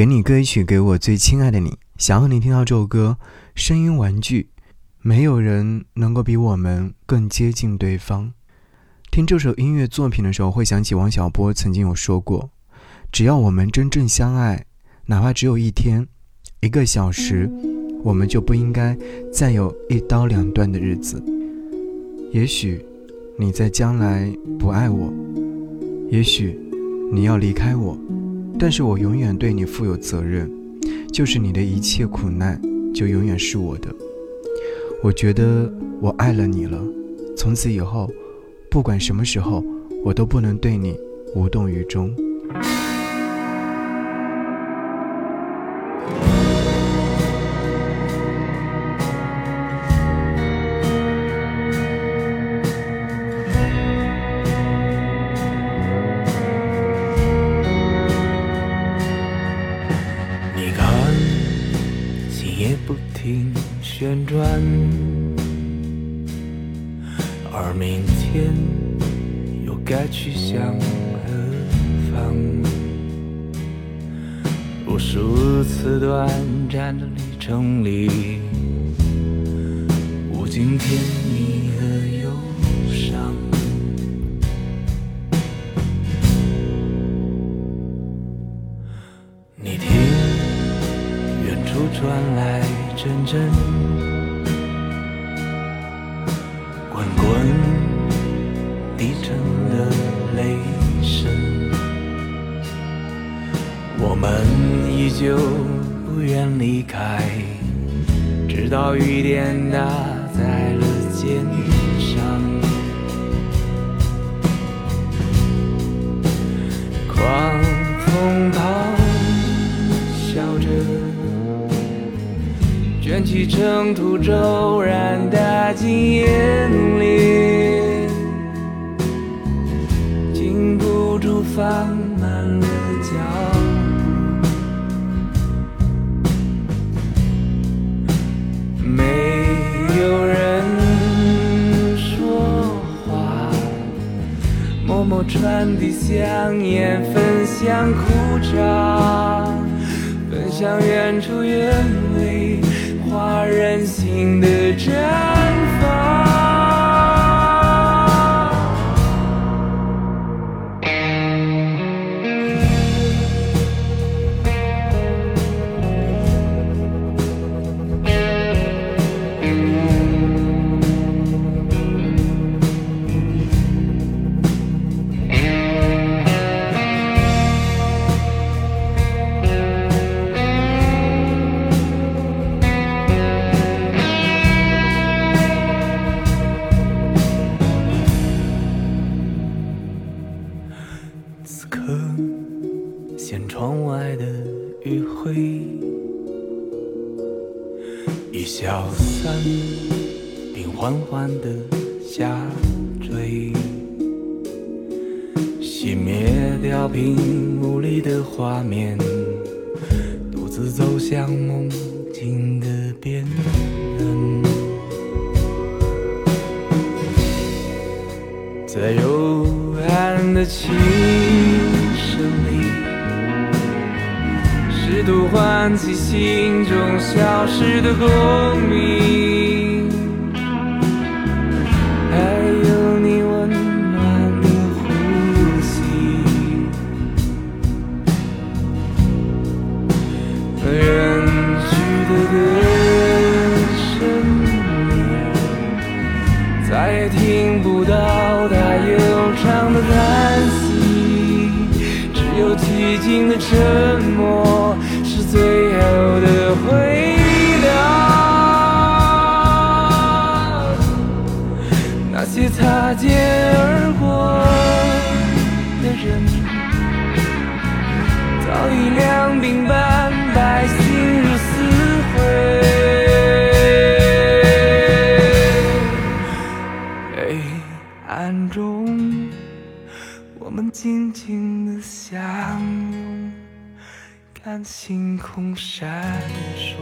给你歌曲，给我最亲爱的你。想要你听到这首歌，声音玩具，没有人能够比我们更接近对方。听这首音乐作品的时候，会想起王小波曾经有说过：“只要我们真正相爱，哪怕只有一天、一个小时，我们就不应该再有一刀两断的日子。”也许你在将来不爱我，也许你要离开我。但是我永远对你负有责任，就是你的一切苦难就永远是我的。我觉得我爱了你了，从此以后，不管什么时候，我都不能对你无动于衷。也不停旋转，而明天又该去向何方？无数次短暂的旅程里，无尽甜蜜低沉的雷声，我们依旧不愿离开，直到雨点打在了肩上。狂风咆哮着，卷起尘土，骤然打进眼里。放慢了脚步，没有人说话，默默传递香烟，分享苦茶，分享远处远未化人心的绽放。见窗外的余晖已消散，并缓缓地下坠，熄灭掉屏幕里的画面，独自走向梦境的边缘，在幽暗的琴声里。试图唤起心中消失的共鸣，还有你温暖的呼吸。远去的歌声里，再也听不到它悠长的叹息，只有寂静的沉默。早已两鬓斑白，心如死灰。黑暗中，我们静静地相拥，看星空闪烁。